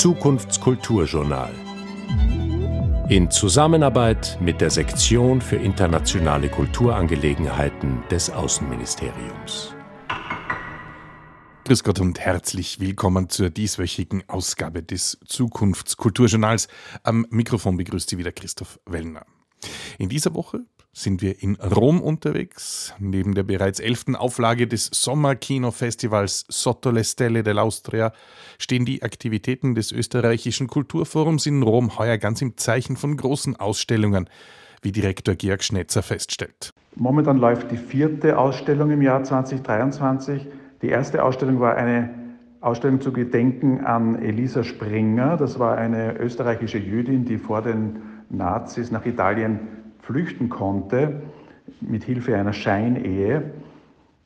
Zukunftskulturjournal. In Zusammenarbeit mit der Sektion für internationale Kulturangelegenheiten des Außenministeriums. Grüß Gott und herzlich willkommen zur dieswöchigen Ausgabe des Zukunftskulturjournals. Am Mikrofon begrüßt Sie wieder Christoph Wellner. In dieser Woche sind wir in Rom unterwegs. Neben der bereits elften Auflage des Sommerkinofestivals Sotto le Stelle dell'Austria stehen die Aktivitäten des österreichischen Kulturforums in Rom heuer ganz im Zeichen von großen Ausstellungen, wie Direktor Georg Schnetzer feststellt. Momentan läuft die vierte Ausstellung im Jahr 2023. Die erste Ausstellung war eine Ausstellung zu gedenken an Elisa Springer. Das war eine österreichische Jüdin, die vor den Nazis nach Italien flüchten konnte, mit Hilfe einer Scheinehe.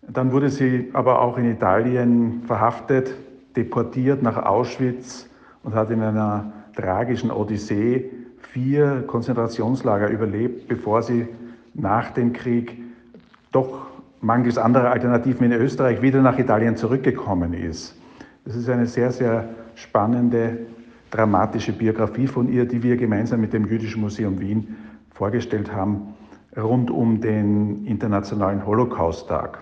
Dann wurde sie aber auch in Italien verhaftet, deportiert nach Auschwitz und hat in einer tragischen Odyssee vier Konzentrationslager überlebt, bevor sie nach dem Krieg doch mangels anderer Alternativen in Österreich wieder nach Italien zurückgekommen ist. Das ist eine sehr, sehr spannende, dramatische Biografie von ihr, die wir gemeinsam mit dem Jüdischen Museum Wien vorgestellt haben, rund um den Internationalen Holocaust-Tag.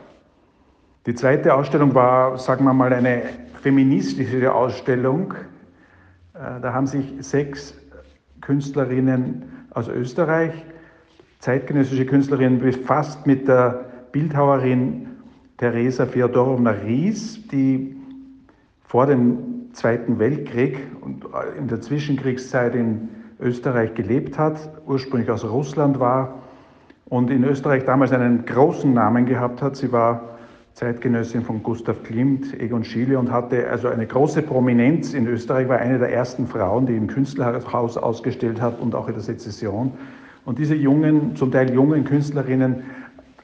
Die zweite Ausstellung war, sagen wir mal, eine feministische Ausstellung. Äh, da haben sich sechs Künstlerinnen aus Österreich, zeitgenössische Künstlerinnen, befasst mit der Bildhauerin Theresa Feodorowna Ries, die vor dem Zweiten Weltkrieg und in der Zwischenkriegszeit in Österreich gelebt hat, ursprünglich aus Russland war und in Österreich damals einen großen Namen gehabt hat. Sie war Zeitgenössin von Gustav Klimt, Egon Schiele und hatte also eine große Prominenz in Österreich, war eine der ersten Frauen, die im Künstlerhaus ausgestellt hat und auch in der Sezession. Und diese jungen, zum Teil jungen Künstlerinnen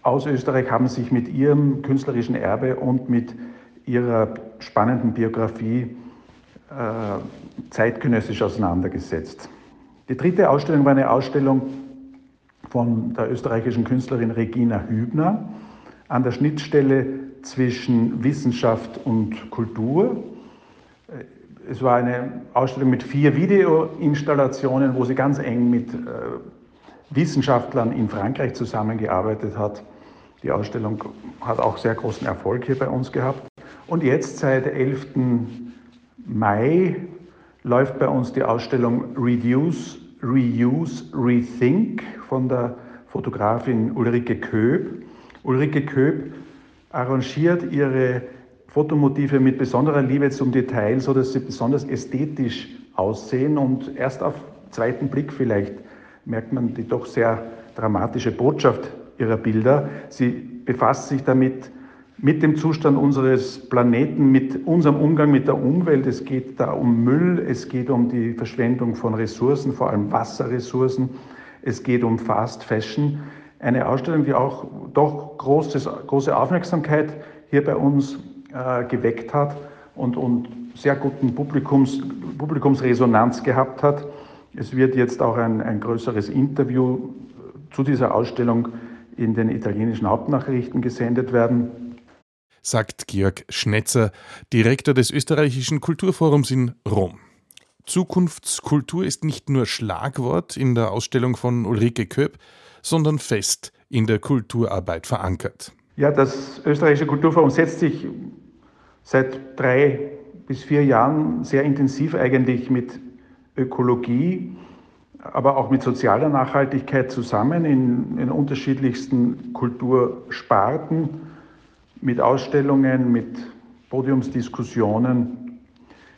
aus Österreich haben sich mit ihrem künstlerischen Erbe und mit ihrer spannenden Biografie äh, zeitgenössisch auseinandergesetzt. Die dritte Ausstellung war eine Ausstellung von der österreichischen Künstlerin Regina Hübner an der Schnittstelle zwischen Wissenschaft und Kultur. Es war eine Ausstellung mit vier Videoinstallationen, wo sie ganz eng mit äh, Wissenschaftlern in Frankreich zusammengearbeitet hat. Die Ausstellung hat auch sehr großen Erfolg hier bei uns gehabt. Und jetzt seit 11. Mai läuft bei uns die Ausstellung Reduce, Reuse, Rethink von der Fotografin Ulrike Köb. Ulrike Köb arrangiert ihre Fotomotive mit besonderer Liebe zum Detail, sodass sie besonders ästhetisch aussehen und erst auf zweiten Blick vielleicht merkt man die doch sehr dramatische Botschaft ihrer Bilder. Sie befasst sich damit mit dem Zustand unseres Planeten, mit unserem Umgang mit der Umwelt. Es geht da um Müll, es geht um die Verschwendung von Ressourcen, vor allem Wasserressourcen. Es geht um Fast Fashion. Eine Ausstellung, die auch doch großes, große Aufmerksamkeit hier bei uns äh, geweckt hat und, und sehr guten Publikums, Publikumsresonanz gehabt hat. Es wird jetzt auch ein, ein größeres Interview zu dieser Ausstellung in den italienischen Hauptnachrichten gesendet werden. Sagt Georg Schnetzer, Direktor des österreichischen Kulturforums in Rom. Zukunftskultur ist nicht nur Schlagwort in der Ausstellung von Ulrike Köp, sondern fest in der Kulturarbeit verankert. Ja, das österreichische Kulturforum setzt sich seit drei bis vier Jahren sehr intensiv eigentlich mit Ökologie, aber auch mit sozialer Nachhaltigkeit zusammen in, in unterschiedlichsten Kultursparten, mit Ausstellungen, mit Podiumsdiskussionen.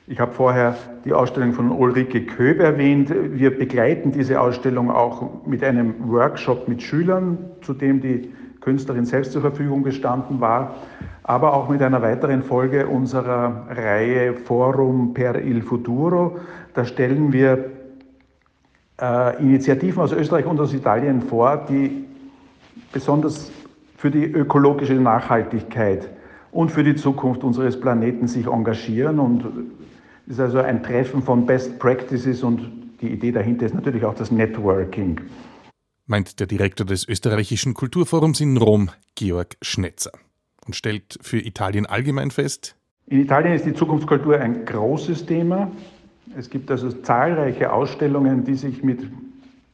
Ich habe vorher die Ausstellung von Ulrike Köb erwähnt. Wir begleiten diese Ausstellung auch mit einem Workshop mit Schülern, zu dem die Künstlerin selbst zur Verfügung gestanden war, aber auch mit einer weiteren Folge unserer Reihe Forum per il Futuro. Da stellen wir äh, Initiativen aus Österreich und aus Italien vor, die besonders für die ökologische Nachhaltigkeit und für die Zukunft unseres Planeten sich engagieren. Und es ist also ein Treffen von Best Practices und die Idee dahinter ist natürlich auch das Networking meint der Direktor des österreichischen Kulturforums in Rom, Georg Schnetzer, und stellt für Italien allgemein fest, in Italien ist die Zukunftskultur ein großes Thema. Es gibt also zahlreiche Ausstellungen, die sich mit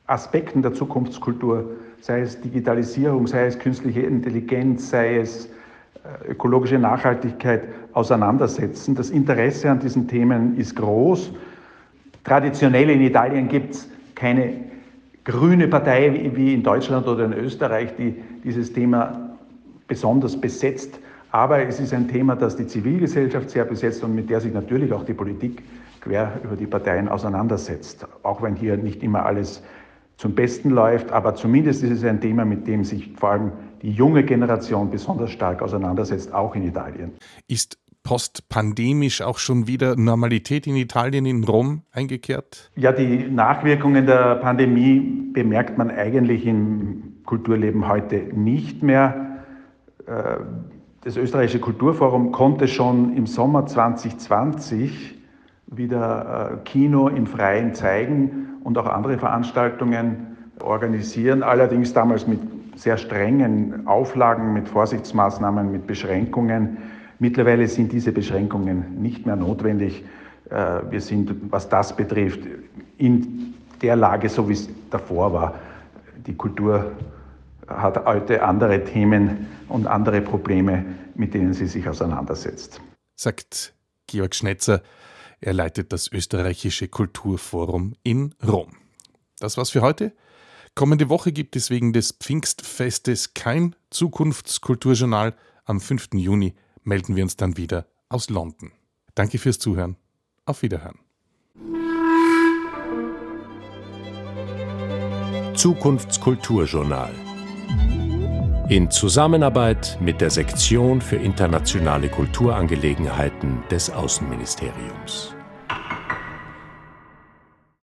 Aspekten der Zukunftskultur, sei es Digitalisierung, sei es künstliche Intelligenz, sei es äh, ökologische Nachhaltigkeit auseinandersetzen. Das Interesse an diesen Themen ist groß. Traditionell in Italien gibt es keine grüne Partei wie in Deutschland oder in Österreich, die dieses Thema besonders besetzt. Aber es ist ein Thema, das die Zivilgesellschaft sehr besetzt und mit der sich natürlich auch die Politik quer über die Parteien auseinandersetzt. Auch wenn hier nicht immer alles zum Besten läuft, aber zumindest ist es ein Thema, mit dem sich vor allem die junge Generation besonders stark auseinandersetzt, auch in Italien. Ist postpandemisch auch schon wieder Normalität in Italien, in Rom eingekehrt? Ja, die Nachwirkungen der Pandemie bemerkt man eigentlich im Kulturleben heute nicht mehr. Äh, das österreichische Kulturforum konnte schon im Sommer 2020 wieder äh, Kino im Freien zeigen und auch andere Veranstaltungen organisieren, allerdings damals mit sehr strengen Auflagen, mit Vorsichtsmaßnahmen, mit Beschränkungen. Mittlerweile sind diese Beschränkungen nicht mehr notwendig. Äh, wir sind, was das betrifft, in der Lage, so wie es davor war. Die Kultur hat heute andere Themen und andere Probleme, mit denen sie sich auseinandersetzt. Sagt Georg Schnetzer, er leitet das österreichische Kulturforum in Rom. Das war's für heute. Kommende Woche gibt es wegen des Pfingstfestes kein Zukunftskulturjournal. Am 5. Juni melden wir uns dann wieder aus London. Danke fürs Zuhören. Auf Wiederhören. Zukunftskulturjournal. In Zusammenarbeit mit der Sektion für internationale Kulturangelegenheiten des Außenministeriums.